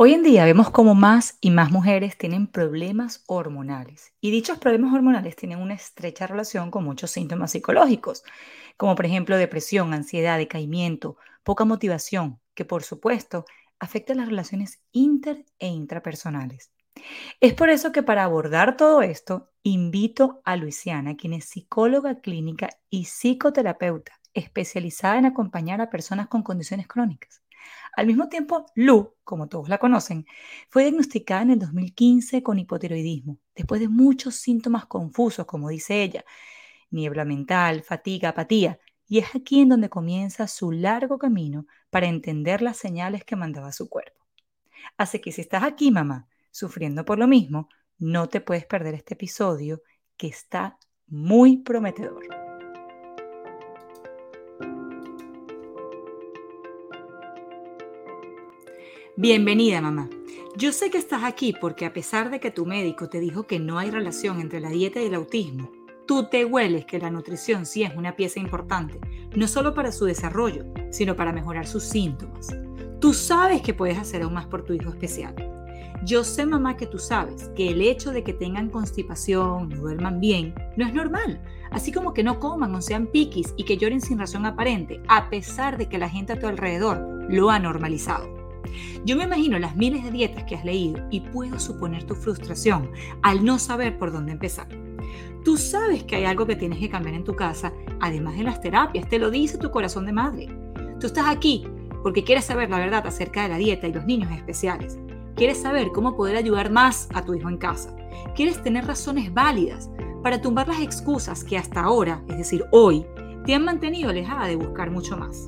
Hoy en día vemos como más y más mujeres tienen problemas hormonales y dichos problemas hormonales tienen una estrecha relación con muchos síntomas psicológicos, como por ejemplo depresión, ansiedad, decaimiento, poca motivación, que por supuesto afecta las relaciones inter e intrapersonales. Es por eso que para abordar todo esto, invito a Luisiana, quien es psicóloga clínica y psicoterapeuta especializada en acompañar a personas con condiciones crónicas. Al mismo tiempo, Lu, como todos la conocen, fue diagnosticada en el 2015 con hipotiroidismo, después de muchos síntomas confusos, como dice ella, niebla mental, fatiga, apatía, y es aquí en donde comienza su largo camino para entender las señales que mandaba su cuerpo. Así que si estás aquí, mamá, sufriendo por lo mismo, no te puedes perder este episodio que está muy prometedor. Bienvenida, mamá. Yo sé que estás aquí porque a pesar de que tu médico te dijo que no hay relación entre la dieta y el autismo, tú te hueles que la nutrición sí es una pieza importante, no solo para su desarrollo, sino para mejorar sus síntomas. Tú sabes que puedes hacer aún más por tu hijo especial. Yo sé, mamá, que tú sabes que el hecho de que tengan constipación, no duerman bien, no es normal. Así como que no coman o sean piquis y que lloren sin razón aparente, a pesar de que la gente a tu alrededor lo ha normalizado. Yo me imagino las miles de dietas que has leído y puedo suponer tu frustración al no saber por dónde empezar. Tú sabes que hay algo que tienes que cambiar en tu casa, además de las terapias, te lo dice tu corazón de madre. Tú estás aquí porque quieres saber la verdad acerca de la dieta y los niños especiales. Quieres saber cómo poder ayudar más a tu hijo en casa. Quieres tener razones válidas para tumbar las excusas que hasta ahora, es decir, hoy, te han mantenido alejada de buscar mucho más.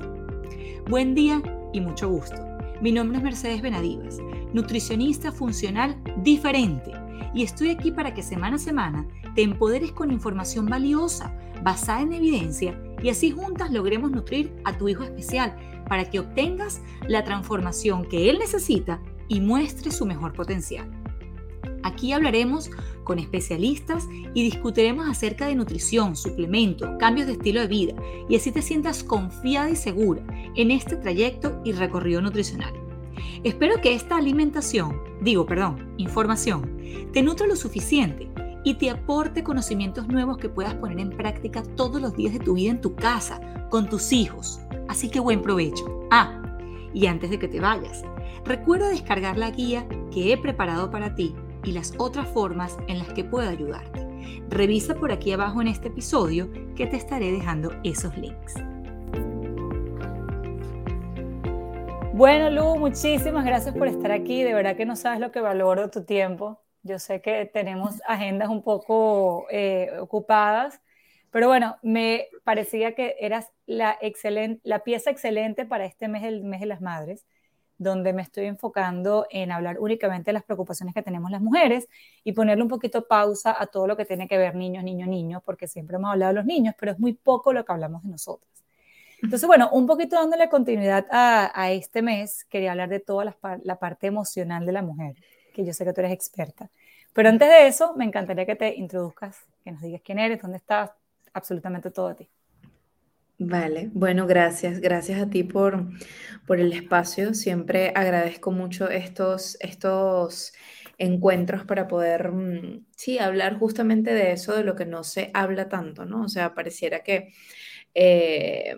Buen día y mucho gusto. Mi nombre es Mercedes Benadivas, nutricionista funcional diferente, y estoy aquí para que semana a semana te empoderes con información valiosa, basada en evidencia, y así juntas logremos nutrir a tu hijo especial para que obtengas la transformación que él necesita y muestre su mejor potencial. Aquí hablaremos con especialistas y discutiremos acerca de nutrición, suplementos, cambios de estilo de vida y así te sientas confiada y segura en este trayecto y recorrido nutricional. Espero que esta alimentación, digo, perdón, información, te nutra lo suficiente y te aporte conocimientos nuevos que puedas poner en práctica todos los días de tu vida en tu casa, con tus hijos. Así que buen provecho. Ah, y antes de que te vayas, recuerda descargar la guía que he preparado para ti y las otras formas en las que puedo ayudarte. Revisa por aquí abajo en este episodio que te estaré dejando esos links. Bueno, Lu, muchísimas gracias por estar aquí. De verdad que no sabes lo que valoro tu tiempo. Yo sé que tenemos agendas un poco eh, ocupadas, pero bueno, me parecía que eras la, la pieza excelente para este mes, el mes de las madres donde me estoy enfocando en hablar únicamente de las preocupaciones que tenemos las mujeres y ponerle un poquito pausa a todo lo que tiene que ver niños, niños, niños, porque siempre hemos hablado de los niños, pero es muy poco lo que hablamos de nosotras. Entonces, bueno, un poquito dándole continuidad a, este mes, quería hablar de toda la, la, parte emocional de la mujer, que yo sé que tú eres experta. Pero antes de eso, me encantaría que te introduzcas, que nos digas quién eres, dónde estás, absolutamente todo de ti. Vale, bueno, gracias. Gracias a ti por, por el espacio. Siempre agradezco mucho estos, estos encuentros para poder, mm, sí, hablar justamente de eso, de lo que no se habla tanto, ¿no? O sea, pareciera que eh,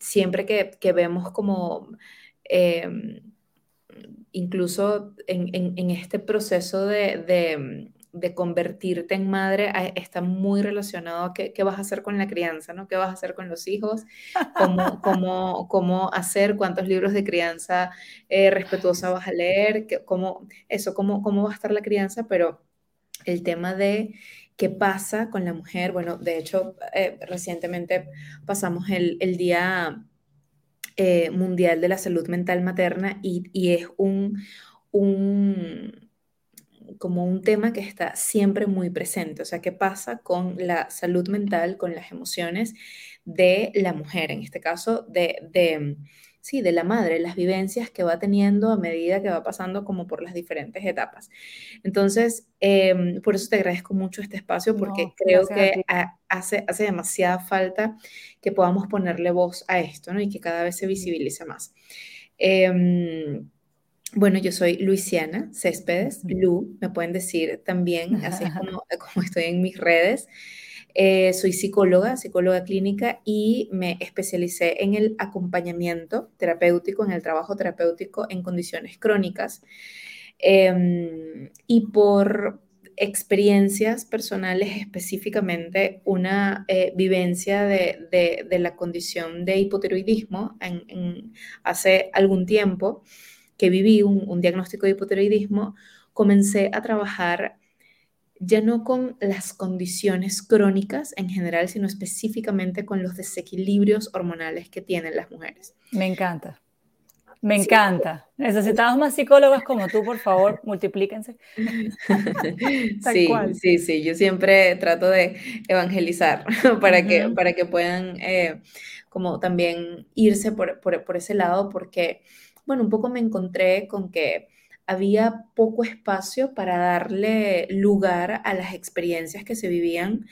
siempre que, vemos como, em, incluso en, este proceso de convertirte en madre está muy relacionado a qué, vas a hacer con la crianza, ¿no? ¿Qué vas a hacer con los hijos? ¿Cómo, cómo, cómo hacer? ¿Cuántos libros de crianza eh, respetuosa vas a leer? ¿Cómo, eso, cómo, ¿Cómo va a estar la crianza? Pero el tema de qué pasa con la mujer, bueno, de hecho, eh, recientemente pasamos el, Día eh, Mundial de la Salud Mental Materna y, y es un... un como un tema que está siempre muy presente. O sea, ¿qué pasa con la salud mental, con las emociones de la mujer, en este caso de, de sí, de la madre, las vivencias que va teniendo a medida que va pasando como por las diferentes etapas. Entonces, em, por eso te agradezco mucho este espacio, porque creo que hace, hace demasiada falta que podamos ponerle voz a esto, ¿no? Y que cada vez se visibilice más. Em, Bueno, yo soy Luisiana Céspedes, Lu, me pueden decir también, así es como, como estoy en mis redes. Eh, soy psicóloga, psicóloga clínica y me especialicé en el acompañamiento terapéutico, en el trabajo terapéutico en condiciones crónicas. Em, y por experiencias personales, específicamente una eh, vivencia de, la condición de hipotiroidismo en, hace algún tiempo que viví un, un diagnóstico de hipotiroidismo, comencé a trabajar ya no con las condiciones crónicas en general, sino específicamente con los desequilibrios hormonales que tienen las mujeres. Me encanta. Me encanta. Necesitamos más psicólogos como tú, por favor, multiplíquense. sí, sí, sí. Yo siempre trato de evangelizar para, que, para que puedan eh, como también irse por, por ese lado, porque, bueno, un poco me encontré con que había poco espacio para darle lugar a las experiencias que se vivían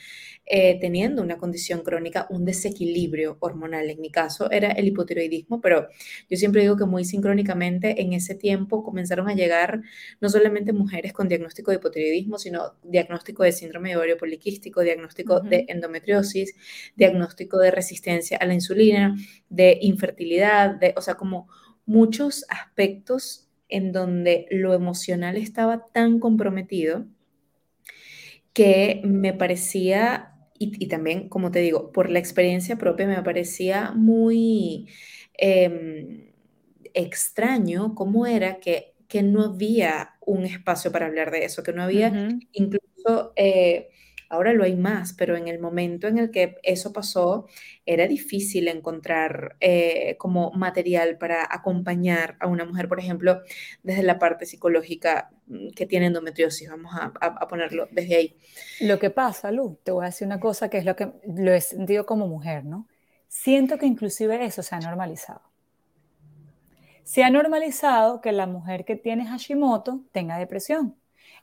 eh, teniendo una condición crónica, un desequilibrio hormonal. En mi caso era el hipotiroidismo, pero yo siempre digo que muy sincrónicamente en ese tiempo comenzaron a llegar no solamente mujeres con diagnóstico de hipotiroidismo, sino diagnóstico de síndrome de ovario poliquístico, diagnóstico de endometriosis, diagnóstico de resistencia a la insulina, de infertilidad, de, o sea, como muchos aspectos en donde lo emocional estaba tan comprometido que me parecía, y, también, como te digo, por la experiencia propia, me parecía muy em, extraño cómo era que, que, no había un espacio para hablar de eso, que no había incluso... Eh, Ahora lo hay más, pero en el momento en el que eso pasó, era difícil encontrar eh, como material para acompañar a una mujer, por ejemplo, desde la parte psicológica mm, que tiene endometriosis, vamos a, ponerlo desde ahí. Lo que pasa, Lu, te voy a decir una cosa que es lo que lo he sentido como mujer, ¿no? Siento que inclusive eso se ha normalizado. Se ha normalizado que la mujer que tiene Hashimoto tenga depresión.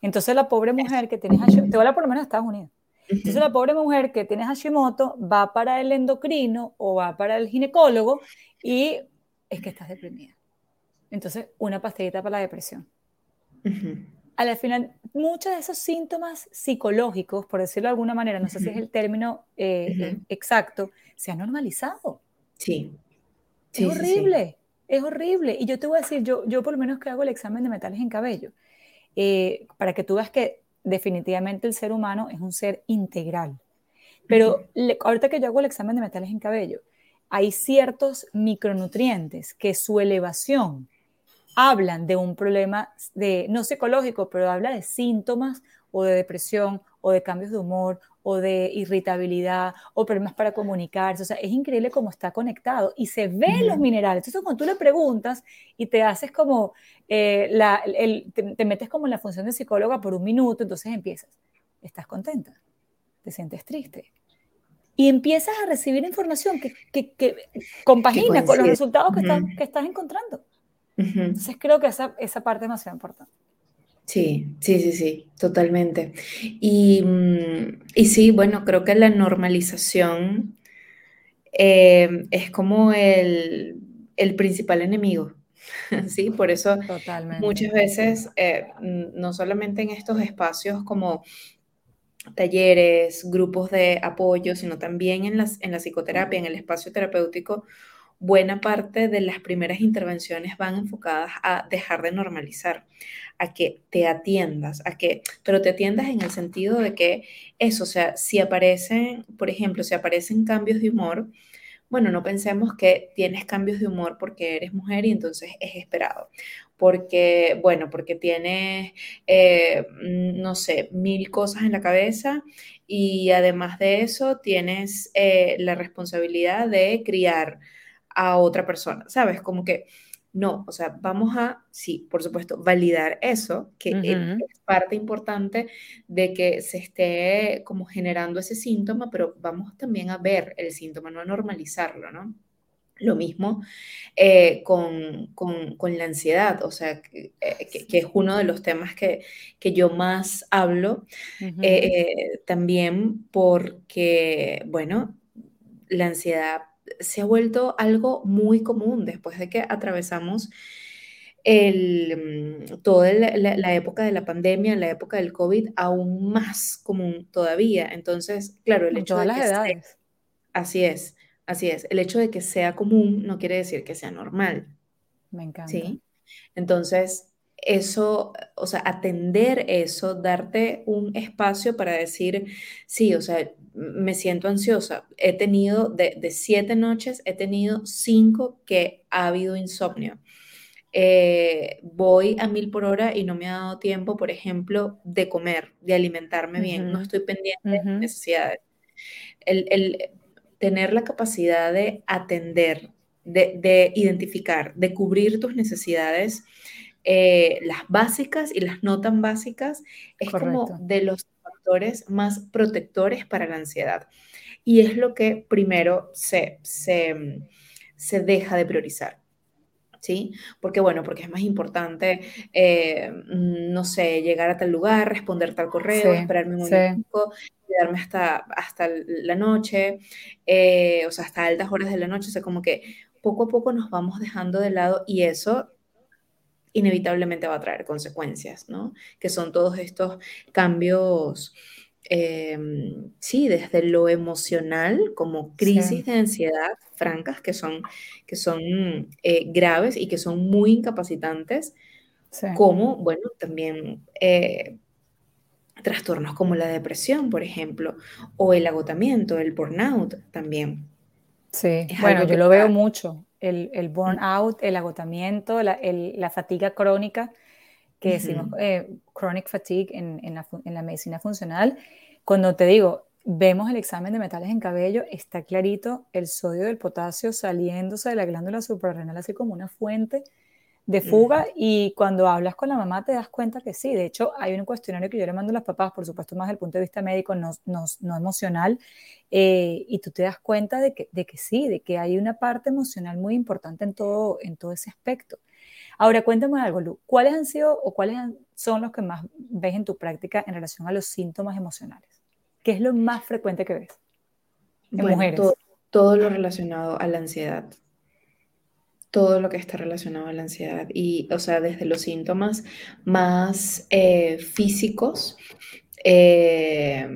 Entonces la pobre mujer que tiene Hashimoto, te voy a por lo menos a Estados Unidos. Entonces la pobre mujer que tiene Hashimoto va para el endocrino o va para el ginecólogo y es que estás deprimida. Entonces, una pastillita para la depresión. Al final, muchos de esos síntomas psicológicos, por decirlo de alguna manera, no sé si es el término eh, exacto, se han normalizado. Sí. es horrible, es horrible. Y yo te voy a decir, yo, yo por lo menos que hago el examen de metales en cabello, eh, para que tú veas que definitivamente el ser humano es un ser integral. Pero ahorita que yo hago el examen de metales en cabello, hay ciertos micronutrientes que su elevación hablan de un problema de no psicológico, pero habla de síntomas o de depresión o de cambios de humor o de irritabilidad o problemas para comunicarse. O sea, es increíble cómo está conectado y se ven los minerales. Entonces, cuando tú le preguntas y te haces como, eh, la, te, metes como en la función de psicóloga por un minuto, entonces empiezas, ¿estás contenta? ¿Te sientes triste? Y empiezas a recibir información que, que, que compagina con los resultados que, estás, que estás encontrando. Entonces, creo que esa, esa parte es demasiado importante. Sí, sí, sí, sí, totalmente. Y, mm, y sí, bueno, creo que la normalización eh, es como el, el principal enemigo. Sí, por eso muchas veces, eh, no solamente en estos espacios como talleres, grupos de apoyo, sino también en, las, en la psicoterapia, en el espacio terapéutico, buena parte de las primeras intervenciones van enfocadas a dejar de normalizar, a que te atiendas, a que, pero te atiendas en el sentido de que eso, o sea, si aparecen, por ejemplo, si aparecen cambios de humor, bueno, no pensemos que tienes cambios de humor porque eres mujer y entonces es esperado. Porque, bueno, porque tienes, eh, no sé, mil cosas en la cabeza y además de eso tienes eh, la responsabilidad de criar a otra persona, ¿sabes? Como que no, o sea, vamos a, sí, por supuesto, validar eso, que es parte importante de que se esté como generando ese síntoma, pero vamos también a ver el síntoma, no a normalizarlo, ¿no? Lo mismo eh, con, con, la ansiedad, o sea, que, eh, es uno de los temas que, que yo más hablo, eh, también porque, bueno, la ansiedad se ha vuelto algo muy común después de que atravesamos el, mm, toda la, época de la pandemia, la época del COVID, aún más común todavía. Entonces, claro, el hecho de las que edades. así es, así es. El hecho de que sea común no quiere decir que sea normal. Me encanta. ¿sí? Entonces, eso, o sea, atender eso, darte un espacio para decir, sí, o sea, me siento ansiosa. He tenido, de, de siete noches, he tenido cinco que ha habido insomnio. Eh, voy a mil por hora y no me ha dado tiempo, por ejemplo, de comer, de alimentarme bien, no estoy pendiente de necesidades. El, tener la capacidad de atender, de, identificar, de cubrir tus necesidades, eh, las básicas y las no tan básicas, es como de los factores más protectores para la ansiedad. Y es lo que primero se, se deja de priorizar. ¿sí? Porque bueno, porque es más importante, eh, no sé, llegar a tal lugar, responder tal correo, esperarme un momento, quedarme hasta, hasta la noche, eh, o sea, hasta altas horas de la noche, o sea, como que poco a poco nos vamos dejando de lado y eso inevitablemente va a traer consecuencias, ¿no? Que son todos estos cambios Em, sí, desde lo emocional, como crisis de ansiedad francas que son, que son eh, graves y que son muy incapacitantes, como, bueno, también eh, trastornos como la depresión, por ejemplo, o el agotamiento, el burnout también. Sí, bueno, yo lo veo mucho, el, el burnout, el agotamiento, la, la fatiga crónica que decimos eh, chronic fatigue en, en, la, en, la, medicina funcional. Cuando te digo, vemos el examen de metales en cabello, está clarito el sodio del potasio saliéndose de la glándula suprarrenal así como una fuente de fuga y cuando hablas con la mamá te das cuenta que sí, de hecho hay un cuestionario que yo le mando a las papás, por supuesto más desde el punto de vista médico, no, no, no emocional, eh, y tú te das cuenta de que, de que sí, de que hay una parte emocional muy importante en todo, en todo ese aspecto. Ahora, cuéntame algo, Lu. ¿Cuáles han sido o cuáles son los que más ves en tu práctica en relación a los síntomas emocionales? ¿Qué es lo más frecuente que ves en mujeres? Todo, lo relacionado a la ansiedad. Todo lo que está relacionado a la ansiedad. Y, o sea, desde los síntomas más eh, físicos, eh,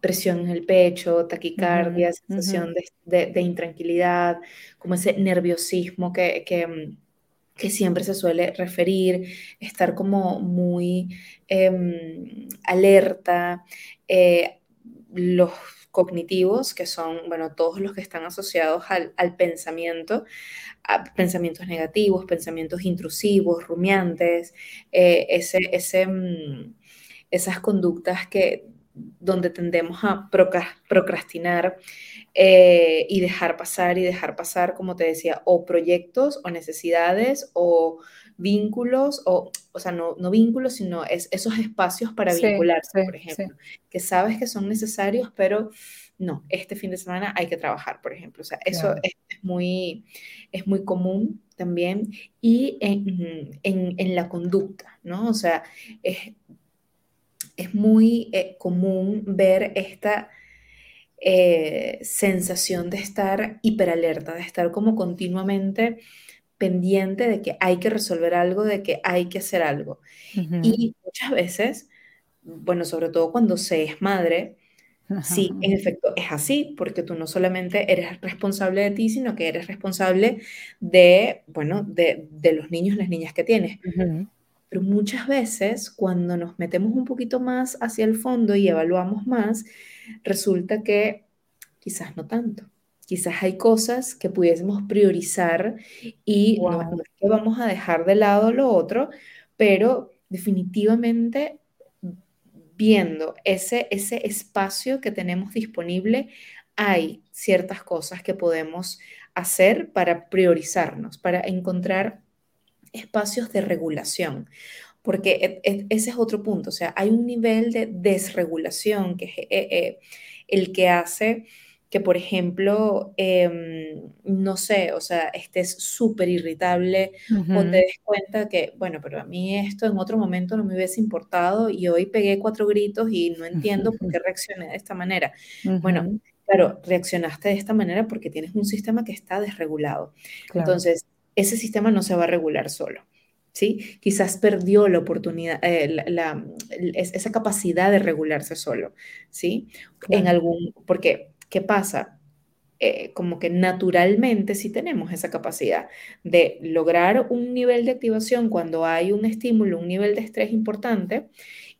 presión en el pecho, taquicardia, sensación de, intranquilidad, como ese nerviosismo que, que, siempre se suele referir, estar como muy em, alerta, eh, los cognitivos, que son, bueno, todos los que están asociados al, pensamiento, pensamientos negativos, pensamientos intrusivos, rumiantes, eh, ese, ese, mm, esas conductas que donde tendemos a procrastinar eh, y dejar pasar y dejar pasar, como te decía, o proyectos o necesidades o vínculos, o, o sea, no, no vínculos, sino es, esos espacios para vincularse, por ejemplo, que sabes que son necesarios, pero no, este fin de semana hay que trabajar, por ejemplo. O sea, eso es, muy, es muy común también. Y en, en, en, la conducta, ¿no? O sea, es, es muy eh, común ver esta eh, sensación de estar hiperalerta, de estar como continuamente pendiente de que hay que resolver algo, de que hay que hacer algo. Y muchas veces, bueno, sobre todo cuando se es madre, sí, en efecto es así, porque tú no solamente eres responsable de ti, sino que eres responsable de, bueno, de, los niños, las niñas que tienes. Pero muchas veces cuando nos metemos un poquito más hacia el fondo y evaluamos más, resulta que quizás no tanto. Quizás hay cosas que pudiésemos priorizar y no, es que vamos a dejar de lado lo otro, pero definitivamente viendo ese, ese espacio que tenemos disponible, hay ciertas cosas que podemos hacer para priorizarnos, para encontrar espacios de regulación, porque e, e, ese es otro punto, o sea, hay un nivel de desregulación que es eh, eh, el que hace que, por ejemplo, em, no sé, o sea, estés súper irritable o te des cuenta que, bueno, pero a mí esto en otro momento no me hubiese importado y hoy pegué cuatro gritos y no entiendo por qué reaccioné de esta manera. Bueno, claro, reaccionaste de esta manera porque tienes un sistema que está desregulado. Entonces, ese sistema no se va a regular solo. ¿Sí? Quizás perdió la oportunidad, eh, esa capacidad de regularse solo, ¿sí? En algún, porque, ¿qué pasa? Eh, como que naturalmente sí tenemos esa capacidad de lograr un nivel de activación cuando hay un estímulo, un nivel de estrés importante,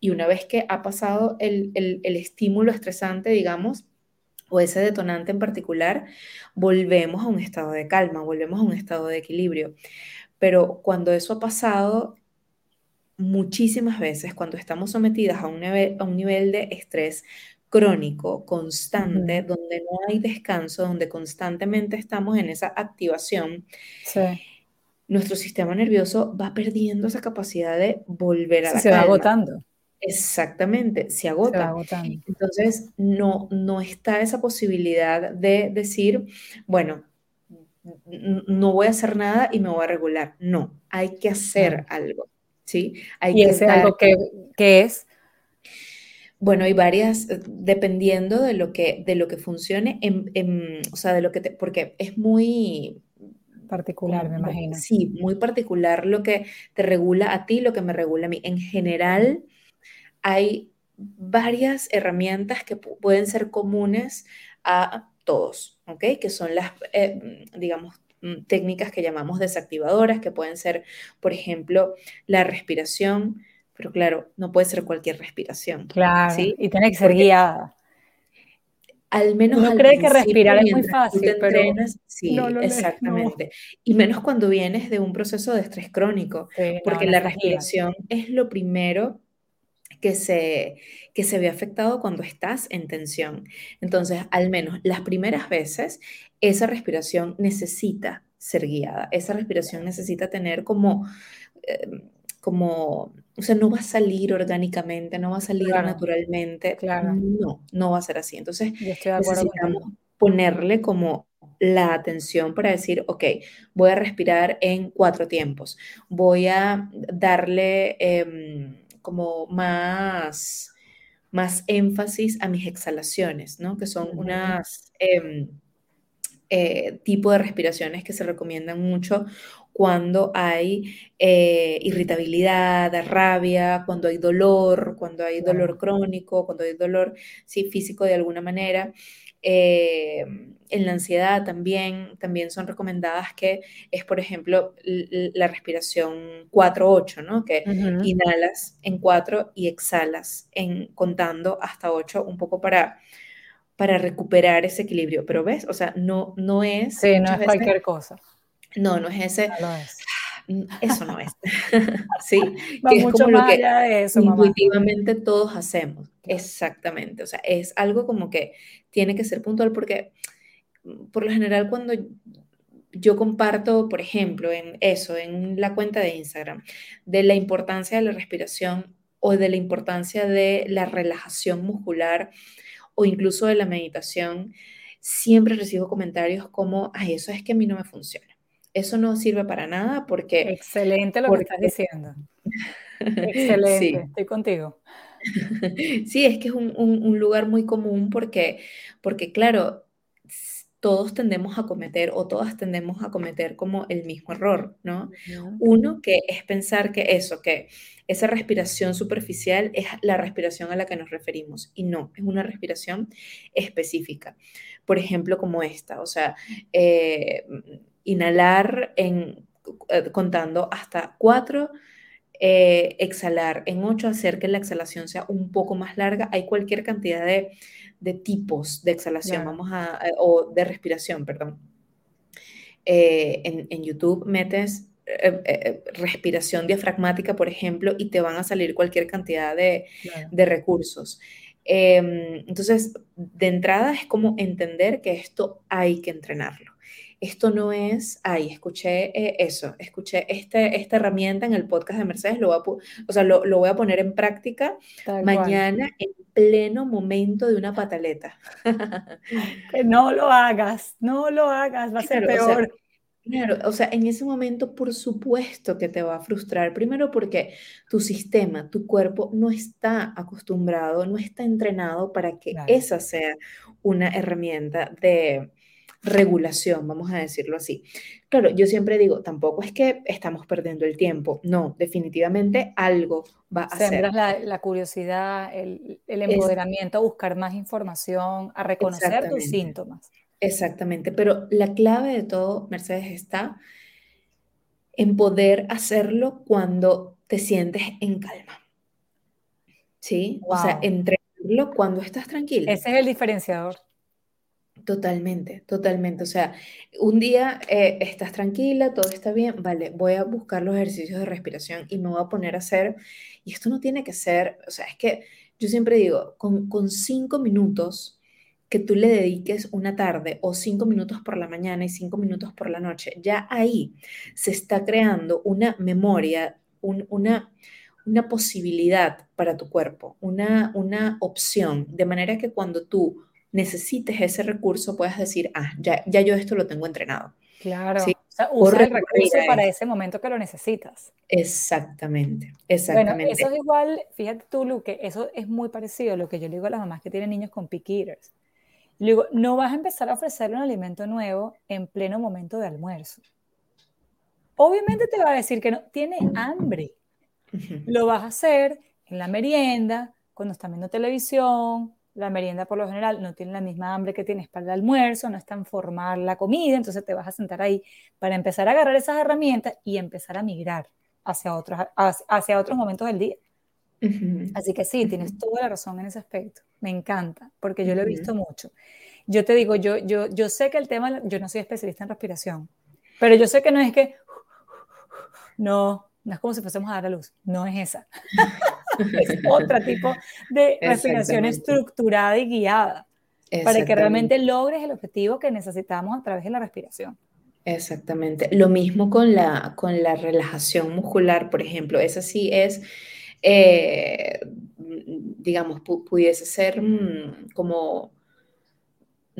y una vez que ha pasado el, el estímulo estresante, digamos, o ese detonante en particular, volvemos a un estado de calma, volvemos a un estado de equilibrio. Pero cuando eso ha pasado, muchísimas veces, cuando estamos sometidas a un nivel, a un nivel de estrés crónico, constante, donde no hay descanso, donde constantemente estamos en esa activación, nuestro sistema nervioso va perdiendo esa capacidad de volver a la Se va agotando. Exactamente, se agota. Entonces, no, no está esa posibilidad de decir, bueno, no voy a hacer nada y me voy a regular. No, hay que hacer algo, ¿sí? Hay ¿Y ese algo que, es? Bueno, hay varias, eh, dependiendo de lo que, de lo que funcione, o sea, de lo que te, porque es muy, particular, me imagino. Sí, muy particular lo que te regula a ti, lo que me regula a mí. En general, hay varias herramientas que pueden ser comunes a todos, ¿ok? Que son las, eh, digamos, mm, técnicas que llamamos desactivadoras, que pueden ser, por ejemplo, la respiración, pero claro, no puede ser cualquier respiración. Claro, ¿sí? y tiene que ser guiada. Al menos Uno cree que respirar es muy fácil, pero sí, exactamente. Y menos cuando vienes de un proceso de estrés crónico, porque la respiración es lo primero que se, que se ve afectado cuando estás en tensión. Entonces, al menos las primeras veces, esa respiración necesita ser guiada, esa respiración necesita tener como, em, como, o sea, no va a salir orgánicamente, no va a salir naturalmente. Claro. No, no va a ser así. Entonces, necesitamos ponerle como la atención para decir, ok, voy a respirar en cuatro tiempos, voy a darle... Em, como más, más énfasis a mis exhalaciones, ¿no? Que son unas eh, tipo de respiraciones que se recomiendan mucho cuando hay eh, irritabilidad, rabia, cuando hay dolor, cuando hay dolor crónico, cuando hay dolor sí, físico de alguna manera. Eh, en la ansiedad también, también son recomendadas que es, por ejemplo, la respiración 4-8, ¿no? Que inhalas en 4 y exhalas en contando hasta 8, un poco para, para recuperar ese equilibrio. Pero ves, o sea, no, no es... Sí, no es cualquier cosa. No, no es ese... No es. Eso no es. sí, que es como lo que intuitivamente todos hacemos. Exactamente. O sea, es algo como que tiene que ser puntual porque mm, por lo general cuando yo comparto, por ejemplo, en eso, en la cuenta de Instagram, de la importancia de la respiración o de la importancia de la relajación muscular o incluso de la meditación, siempre recibo comentarios como, ay, eso es que a mí no me funciona. Eso no sirve para nada porque... Excelente lo que estás diciendo. Excelente, estoy contigo. Sí, es que es un, lugar muy común porque, porque, claro, todos tendemos a cometer o todas tendemos a cometer como el mismo error, ¿no? Uno que es pensar que eso, que esa respiración superficial es la respiración a la que nos referimos y no, es una respiración específica. Por ejemplo, como esta, o sea, eh, inhalar en, eh, contando hasta cuatro eh, exhalar en 8, hacer que la exhalación sea un poco más larga. Hay cualquier cantidad de, tipos de exhalación, vamos a, eh, o de respiración, perdón. Eh, en, YouTube metes respiración diafragmática, por ejemplo, y te van a salir cualquier cantidad de, de recursos. Em, entonces, de entrada es como entender que esto hay que entrenarlo esto no es, ay, escuché eh, eso, escuché este, esta herramienta en el podcast de Mercedes, lo voy a, o sea, lo, voy a poner en práctica mañana en pleno momento de una pataleta. que no lo hagas, no lo hagas, va a ser peor. Claro, o sea, en ese momento por supuesto que te va a frustrar. Primero porque tu sistema, tu cuerpo no está acostumbrado, no está entrenado para que esa sea una herramienta de, regulación, vamos a decirlo así. Claro, yo siempre digo, tampoco es que estamos perdiendo el tiempo, no, definitivamente algo va a ser. La, la curiosidad, el, el empoderamiento a buscar más información, a reconocer tus síntomas. Exactamente, pero la clave de todo, Mercedes, está en poder hacerlo cuando te sientes en calma. ¿Sí? O sea, entregarlo cuando estás tranquila. Ese es el diferenciador. Totalmente, totalmente. O sea, un día eh, estás tranquila, todo está bien, vale, voy a buscar los ejercicios de respiración y me voy a poner a hacer, y esto no tiene que ser, o sea, es que yo siempre digo, con, con cinco minutos que tú le dediques una tarde o cinco minutos por la mañana y cinco minutos por la noche, ya ahí se está creando una memoria, una, una posibilidad para tu cuerpo, una, una opción, de manera que cuando tú necesites ese recurso, puedas decir, ah, ya, ya yo esto lo tengo entrenado. Claro. ¿Sí? O sea, usa el recurso para ese momento que lo necesitas. Exactamente, exactamente. Bueno, eso es igual, fíjate tú, Lu, que eso es muy parecido a lo que yo le digo a las mamás que tienen niños con pick eaters. Le digo, no vas a empezar a ofrecerle un alimento nuevo en pleno momento de almuerzo. Obviamente te va a decir que no, tiene hambre. Lo vas a hacer en la merienda, cuando está viendo televisión, la merienda por lo general no tiene la misma hambre que tienes para el almuerzo, no está en formar la comida, entonces te vas a sentar ahí para empezar a agarrar esas herramientas y empezar a migrar hacia otros, hacia otros momentos del día. Así que sí, tienes toda la razón en ese aspecto. Me encanta, porque yo lo he visto mucho. Yo te digo, yo, yo, yo sé que el tema, yo no soy especialista en respiración, pero yo sé que no es que, no, no es como si fuésemos a dar a luz, no es esa. es otro tipo de respiración estructurada y guiada para que realmente logres el objetivo que necesitamos a través de la respiración. Exactamente. Lo mismo con la, con la relajación muscular, por ejemplo. Esa sí es, eh, digamos, pudiese ser mm, como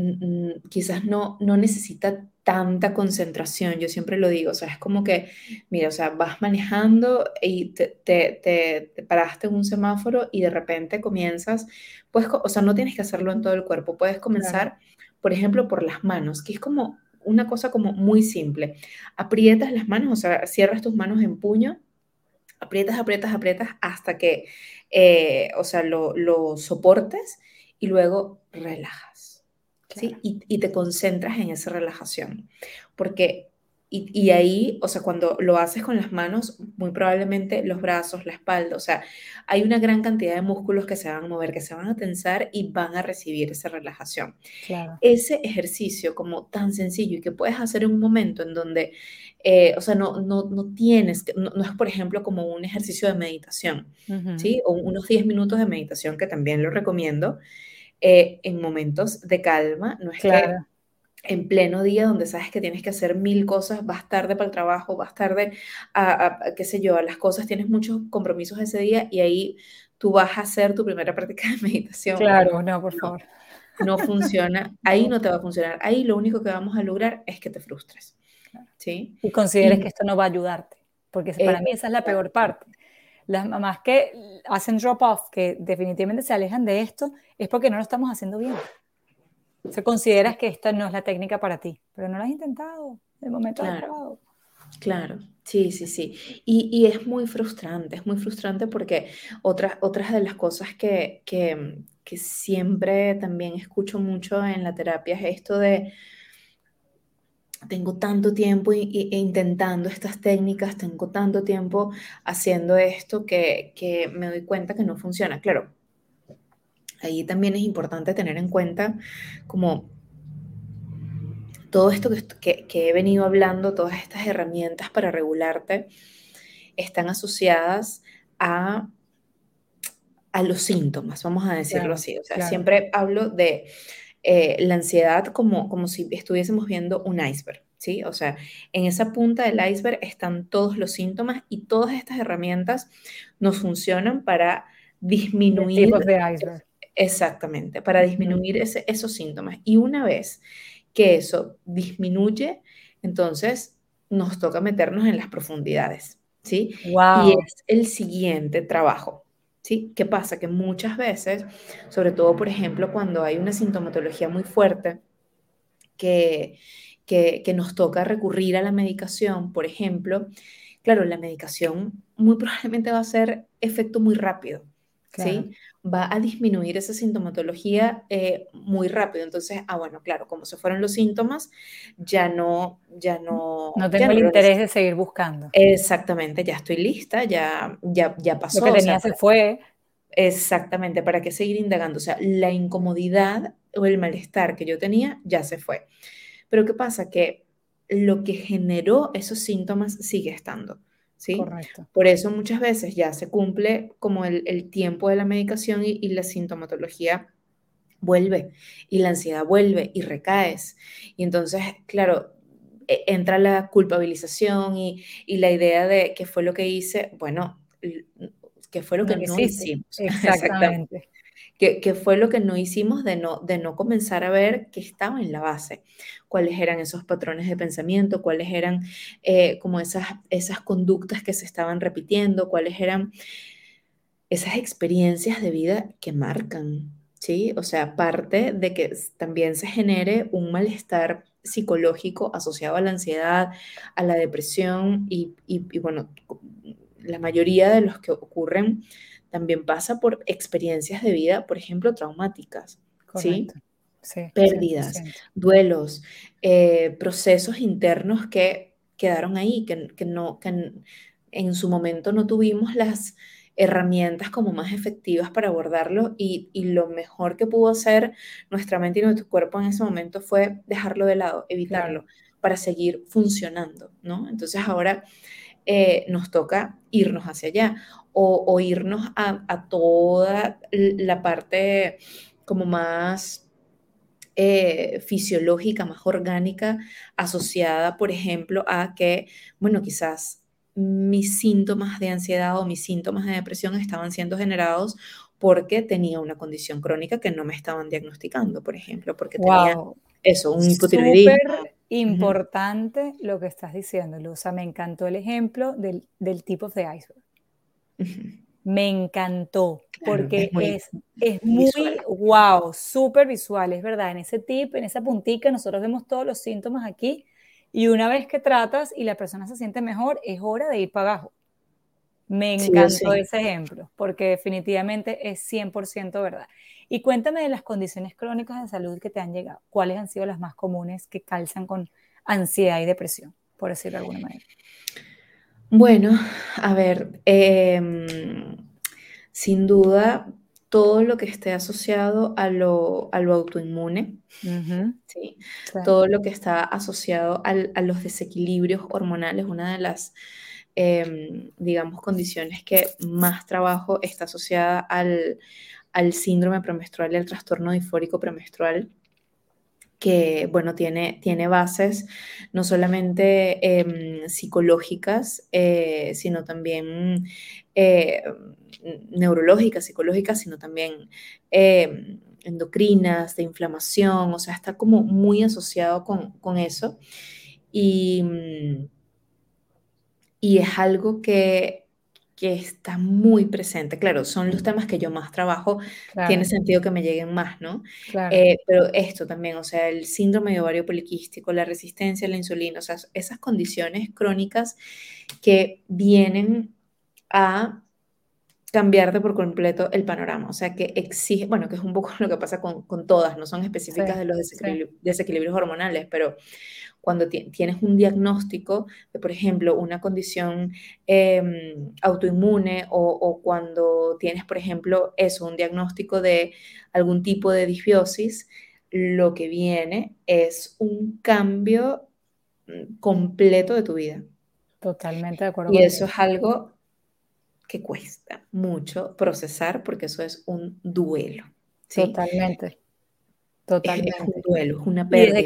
Mm, quizás no, no necesita tanta concentración, yo siempre lo digo, o sea, es como que, mira, o sea, vas manejando y te, te, paraste en un semáforo y de repente comienzas, pues, o sea, no tienes que hacerlo en todo el cuerpo, puedes comenzar, por ejemplo, por las manos, que es como una cosa como muy simple. Aprietas las manos, o sea, cierras tus manos en puño, aprietas, aprietas, aprietas hasta que, eh, o sea, lo, lo soportes y luego relajas ¿sí? Y, te concentras en esa relajación. Porque, y, ahí, o sea, cuando lo haces con las manos, muy probablemente los brazos, la espalda, o sea, hay una gran cantidad de músculos que se van a mover, que se van a tensar y van a recibir esa relajación. Ese ejercicio como tan sencillo y que puedes hacer en un momento en donde, eh, o sea, no, no, no tienes, no, no, es por ejemplo como un ejercicio de meditación, ¿sí? O unos 10 minutos de meditación que también lo recomiendo. Eh, en momentos de calma, no es que en pleno día donde sabes que tienes que hacer mil cosas, vas tarde para el trabajo, vas tarde a, qué sé yo, a las cosas, tienes muchos compromisos ese día y ahí tú vas a hacer tu primera práctica de meditación. Claro, no, por favor. No funciona, ahí no te va a funcionar, ahí lo único que vamos a lograr es que te frustres. ¿sí? Y consideres que esto no va a ayudarte, porque para mí esa es la peor parte las mamás que hacen drop off, que definitivamente se alejan de esto, es porque no lo estamos haciendo bien. Se consideras que esta no es la técnica para ti, pero no lo has intentado, de momento claro. Claro, sí, sí, sí. Y, es muy frustrante, es muy frustrante porque otras, otras de las cosas que, que, que siempre también escucho mucho en la terapia es esto de, tengo tanto tiempo intentando estas técnicas, tengo tanto tiempo haciendo esto que, me doy cuenta que no funciona. Claro, ahí también es importante tener en cuenta como todo esto que, he venido hablando, todas estas herramientas para regularte, están asociadas a, a los síntomas, vamos a decirlo así. O sea, siempre hablo de eh, la ansiedad como, como si estuviésemos viendo un iceberg, ¿sí? O sea, en esa punta del iceberg están todos los síntomas y todas estas herramientas nos funcionan para disminuir... de iceberg. Exactamente, para disminuir ese, esos síntomas. Y una vez que eso disminuye, entonces nos toca meternos en las profundidades, ¿sí? Y es el siguiente trabajo. ¿Sí? ¿Qué pasa? Que muchas veces, sobre todo, por ejemplo, cuando hay una sintomatología muy fuerte, que, que, nos toca recurrir a la medicación, por ejemplo, claro, la medicación muy probablemente va a hacer efecto muy rápido, ¿sí? Va a disminuir esa sintomatología eh, muy rápido. Entonces, ah, bueno, claro, como se fueron los síntomas, ya no, ya no... No tengo el interés de seguir buscando. Exactamente, ya estoy lista, ya, ya, ya pasó. Lo que tenía se fue. Exactamente, ¿para qué seguir indagando? O sea, la incomodidad o el malestar que yo tenía ya se fue. Pero ¿qué pasa? Que lo que generó esos síntomas sigue estando. ¿Sí? Correcto. Por eso muchas veces ya se cumple como el, tiempo de la medicación y, la sintomatología vuelve y la ansiedad vuelve y recaes. Y entonces, claro, e, entra la culpabilización y, y, la idea de qué fue lo que hice. Bueno, ¿Qué fue lo que no hicimos? Exactamente. ¿Qué, fue lo que no hicimos de no, de no comenzar a ver qué estaba en la base? ¿Cuáles eran esos patrones de pensamiento? ¿Cuáles eran eh, como esas, esas conductas que se estaban repitiendo? ¿Cuáles eran esas experiencias de vida que marcan? ¿Sí? O sea, aparte de que también se genere un malestar psicológico asociado a la ansiedad, a la depresión y, y bueno, la mayoría de los que ocurren también pasa por experiencias de vida, por ejemplo, traumáticas, ¿sí? Pérdidas, duelos, eh, procesos internos que quedaron ahí, que, no, que en, su momento no tuvimos las herramientas como más efectivas para abordarlo y, lo mejor que pudo hacer nuestra mente y nuestro cuerpo en ese momento fue dejarlo de lado, evitarlo, para seguir funcionando, ¿no? Entonces ahora eh, nos toca irnos hacia allá o, irnos a, toda la parte como más eh, fisiológica, más orgánica, asociada, por ejemplo, a que, bueno, quizás mis síntomas de ansiedad o mis síntomas de depresión estaban siendo generados porque tenía una condición crónica que no me estaban diagnosticando, por ejemplo, porque tenía eso, un hipotiroidismo. Súper importante lo que estás diciendo, Luza. Me encantó el ejemplo del, del tipo de iceberg. Me encantó, porque es muy, wow, súper visual, es verdad. En ese tip, en esa puntica, nosotros vemos todos los síntomas aquí. Y una vez que tratas y la persona se siente mejor, es hora de ir para abajo. Me encantó ese ejemplo, porque definitivamente es 100% verdad. Y cuéntame de las condiciones crónicas de salud que te han llegado. ¿Cuáles han sido las más comunes que calzan con ansiedad y depresión, por decirlo de alguna manera? Bueno, a ver, em, sin duda, todo lo que esté asociado a lo, autoinmune, ¿sí? todo lo que está asociado a los desequilibrios hormonales, una de las, em, digamos, condiciones que más trabajo está asociada al, al síndrome premenstrual y al trastorno disfórico premenstrual que, bueno, tiene, tiene bases no solamente em, psicológicas, eh, sino también eh, neurológicas, psicológicas, sino también em, endocrinas, de inflamación, o sea, está como muy asociado con, con eso. Y, y es algo que que está muy presente. Claro, son los temas que yo más trabajo, tiene sentido que me lleguen más, ¿no? Eh, pero esto también, o sea, el síndrome de ovario poliquístico, la resistencia a la insulina, o sea, esas condiciones crónicas que vienen a cambiarte por completo el panorama, o sea, que exige, bueno, que es un poco lo que pasa con, con todas, no son específicas de los desequilibrios hormonales, pero cuando tienes un diagnóstico de, por ejemplo, una condición em, autoinmune o, cuando tienes, por ejemplo, eso, un diagnóstico de algún tipo de disbiosis, lo que viene es un cambio mm, completo de tu vida. Totalmente de acuerdo. Y eso es algo que cuesta mucho procesar porque eso es un duelo. Totalmente. Totalmente. Es, un duelo, es una pérdida. ¿Y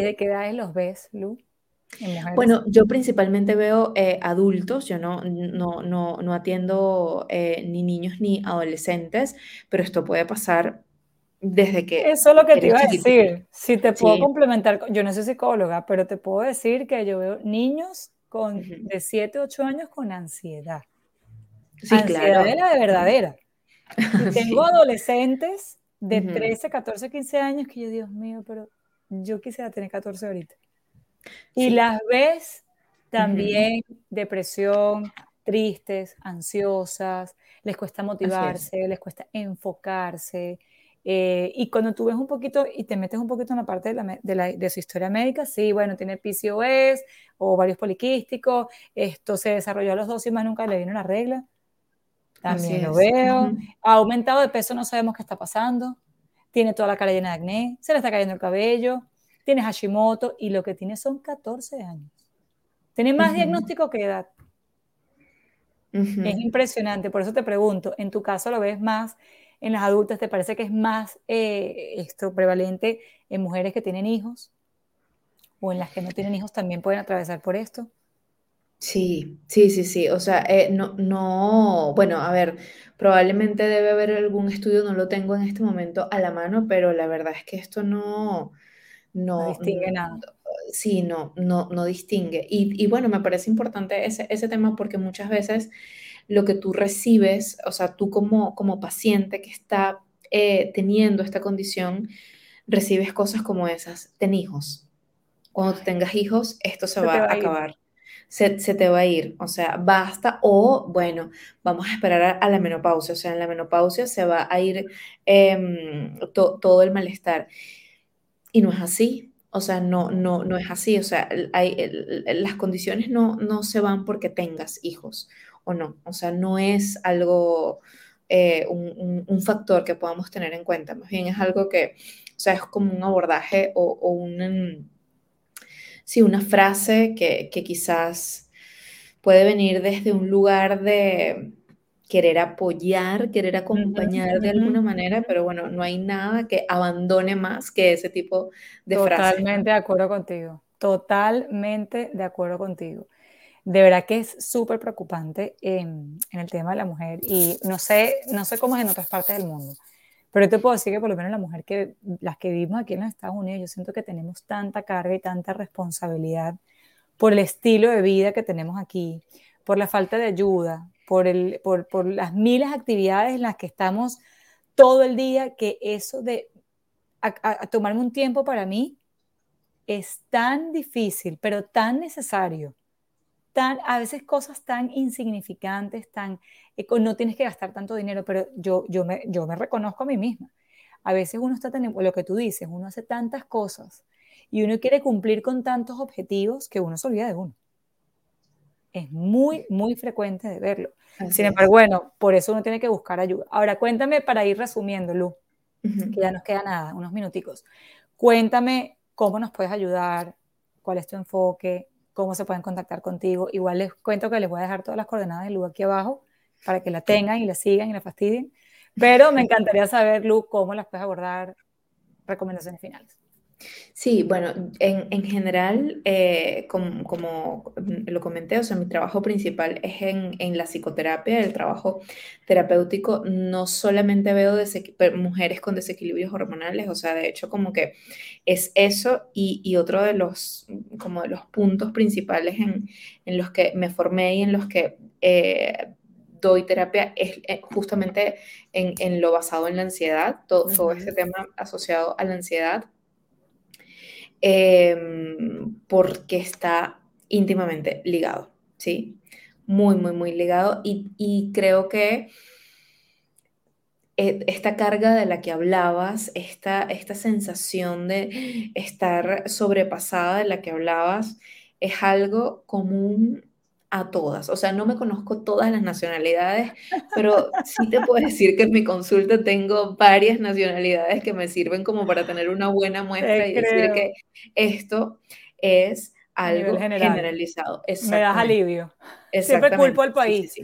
de qué edades, los ves, Lu? Bueno, yo principalmente veo eh, adultos, yo no, no, no, no atiendo eh, ni niños ni adolescentes, pero esto puede pasar desde que... Eso es lo que te iba a decir. Si te puedo complementar, yo no soy psicóloga, pero te puedo decir que yo veo niños con, de 7, 8 años con ansiedad. Sí, ansiedad de la de verdadera. Y tengo adolescentes de 13, 14, 15 años que yo, Dios mío, pero yo quisiera tener 14 ahorita. Y las ves también depresión, tristes, ansiosas, les cuesta motivarse, les cuesta enfocarse. Eh, y cuando tú ves un poquito y te metes un poquito en la parte de, su historia médica, sí, bueno, tiene PCOS o varios poliquísticos, esto se desarrolló a los dos y más nunca le vino una regla. También lo veo. Ha aumentado de peso, no sabemos qué está pasando. Tiene toda la cara llena de acné, se le está cayendo el cabello, tiene Hashimoto y lo que tiene son 14 años. Tiene más diagnóstico que edad. Es impresionante, por eso te pregunto, ¿en tu caso lo ves más en las adultas? ¿Te parece que es más eh, esto prevalente en mujeres que tienen hijos? ¿O en las que no tienen hijos también pueden atravesar por esto? Sí, sí, sí, sí. O sea, eh, no, no, bueno, a ver, probablemente debe haber algún estudio, no lo tengo en este momento a la mano, pero la verdad es que esto no, no, distingue nada. Sí, no, no, no distingue. Y, bueno, me parece importante ese, ese, tema porque muchas veces lo que tú recibes, o sea, tú como, como paciente que está eh, teniendo esta condición, recibes cosas como esas. Ten hijos. Cuando tengas hijos, esto se, va, a acabar. Se, te va a ir, o sea, basta o bueno, vamos a esperar a, la menopausia, o sea, en la menopausia se va a ir em, todo el malestar. Y no es así, o sea, no, no, no es así, o sea, hay, las condiciones no, no se van porque tengas hijos o no, o sea, no es algo, eh, un, factor que podamos tener en cuenta, más bien es algo que, o sea, es como un abordaje o un, sí, una frase que, que quizás puede venir desde un lugar de, querer apoyar, querer acompañar de alguna manera, pero bueno, no hay nada que abandone más que ese tipo de frases. Totalmente de acuerdo contigo, totalmente de acuerdo contigo. De verdad que es súper preocupante en, el tema de la mujer y no sé, no sé cómo es en otras partes del mundo, pero te puedo decir que por lo menos la mujer que, las que vivimos aquí en los Estados Unidos, yo siento que tenemos tanta carga y tanta responsabilidad por el estilo de vida que tenemos aquí, por la falta de ayuda, por, el, por, por las miles de actividades en las que estamos todo el día, que eso de a, tomarme un tiempo para mí es tan difícil, pero tan necesario. Tan, a veces cosas tan insignificantes, tan, no tienes que gastar tanto dinero, pero yo, yo, me, yo me reconozco a mí misma. A veces uno está teniendo, lo que tú dices, uno hace tantas cosas y uno quiere cumplir con tantos objetivos que uno se olvida de uno. Es muy, muy frecuente de verlo. Sin embargo, bueno, por eso uno tiene que buscar ayuda. Ahora, cuéntame para ir resumiendo, Lu, que ya nos queda nada, unos minuticos. Cuéntame cómo nos puedes ayudar, cuál es tu enfoque, cómo se pueden contactar contigo. Igual les cuento que les voy a dejar todas las coordenadas de Lu aquí abajo para que la tengan y la sigan y la fastidien. Pero me encantaría saber, Lu, cómo las puedes abordar, recomendaciones finales. Sí, bueno, en, general, eh, como, lo comenté, o sea, mi trabajo principal es en, la psicoterapia, el trabajo terapéutico. No solamente veo mujeres con desequilibrios hormonales, o sea, de hecho, como que es eso y, otro de los, como de los puntos principales en, los que me formé y en los que eh, doy terapia es eh, justamente en, lo basado en la ansiedad, todo, todo este tema asociado a la ansiedad Em, porque está íntimamente ligado, ¿sí? Muy, muy, muy ligado y, creo que e, esta carga de la que hablabas, esta, esta sensación de estar sobrepasada de la que hablabas, es algo común a todas. O sea, no me conozco todas las nacionalidades, pero sí te puedo decir que en mi consulta tengo varias nacionalidades que me sirven como para tener una buena muestra y decir que esto es algo generalizado. Me das alivio. Siempre culpo al país.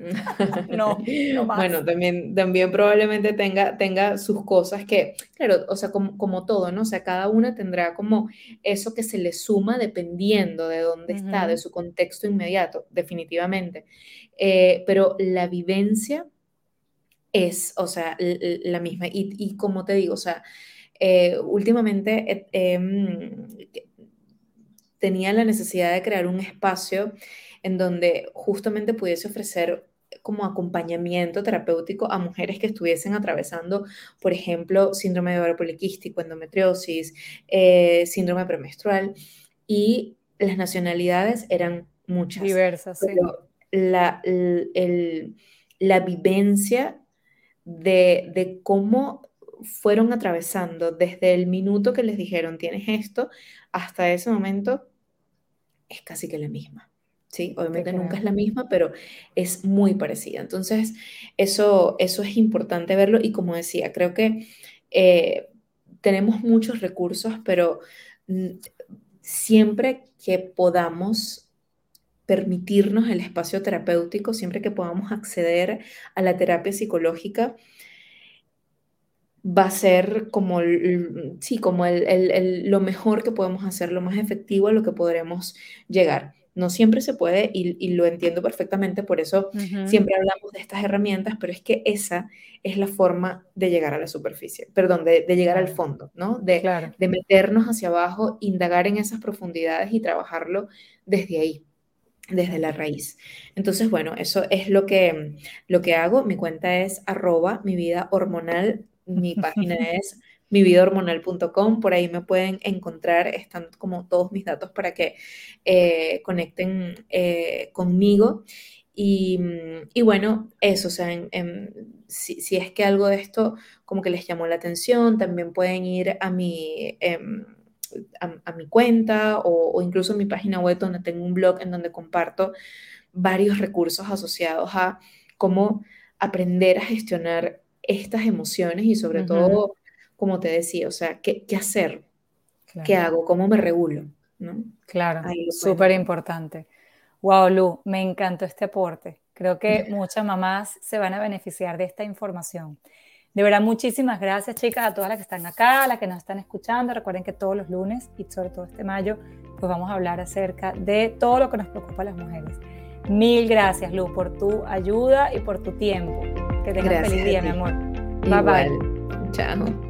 no, no más. Bueno, también, también probablemente tenga, tenga sus cosas que, claro, o sea, como, como todo, ¿no? O sea, cada una tendrá como eso que se le suma dependiendo de dónde está, de su contexto inmediato, definitivamente. Eh, pero la vivencia es, o sea, la misma. Y, como te digo, o sea, eh, últimamente em, tenía la necesidad de crear un espacio en donde justamente pudiese ofrecer como acompañamiento terapéutico a mujeres que estuviesen atravesando, por ejemplo, síndrome de ovario poliquístico, endometriosis, eh, síndrome premenstrual y las nacionalidades eran muchas. Diversas, pero la, la vivencia de, de cómo fueron atravesando desde el minuto que les dijeron tienes esto hasta ese momento es casi que la misma. ¿Sí? Obviamente nunca es la misma, pero es muy parecida. Entonces, eso, eso es importante verlo y como decía, creo que eh, tenemos muchos recursos, pero siempre que podamos permitirnos el espacio terapéutico, siempre que podamos acceder a la terapia psicológica, va a ser como, sí, como lo mejor que podemos hacer, lo más efectivo a lo que podremos llegar. No siempre se puede y, lo entiendo perfectamente, por eso siempre hablamos de estas herramientas, pero es que esa es la forma de llegar a la superficie, perdón, de, llegar al fondo, ¿no? De, de meternos hacia abajo, indagar en esas profundidades y trabajarlo desde ahí desde la raíz. Entonces, bueno, eso es lo que, lo que hago. Mi cuenta es arroba mi vida hormonal mi página es mividahormonal.com, por ahí me pueden encontrar, están como todos mis datos para que eh, conecten eh, conmigo. Y, bueno, eso, o sea, si, es que algo de esto como que les llamó la atención, también pueden ir a mi, em, a, mi cuenta o, o, incluso a mi página web donde tengo un blog en donde comparto varios recursos asociados a cómo aprender a gestionar estas emociones y sobre todo, como te decía, o sea, ¿qué, qué hacer? ¿Qué hago? ¿Cómo me regulo? ¿No? Claro, súper importante. Wow, Lu, me encantó este aporte. Creo que muchas mamás se van a beneficiar de esta información. De verdad, muchísimas gracias, chicas, a todas las que están acá, a las que nos están escuchando. Recuerden que todos los lunes y sobre todo este mayo, pues vamos a hablar acerca de todo lo que nos preocupa a las mujeres. Mil gracias, Lu, por tu ayuda y por tu tiempo. Que tengas feliz día, mi amor. Bye bye. Chao.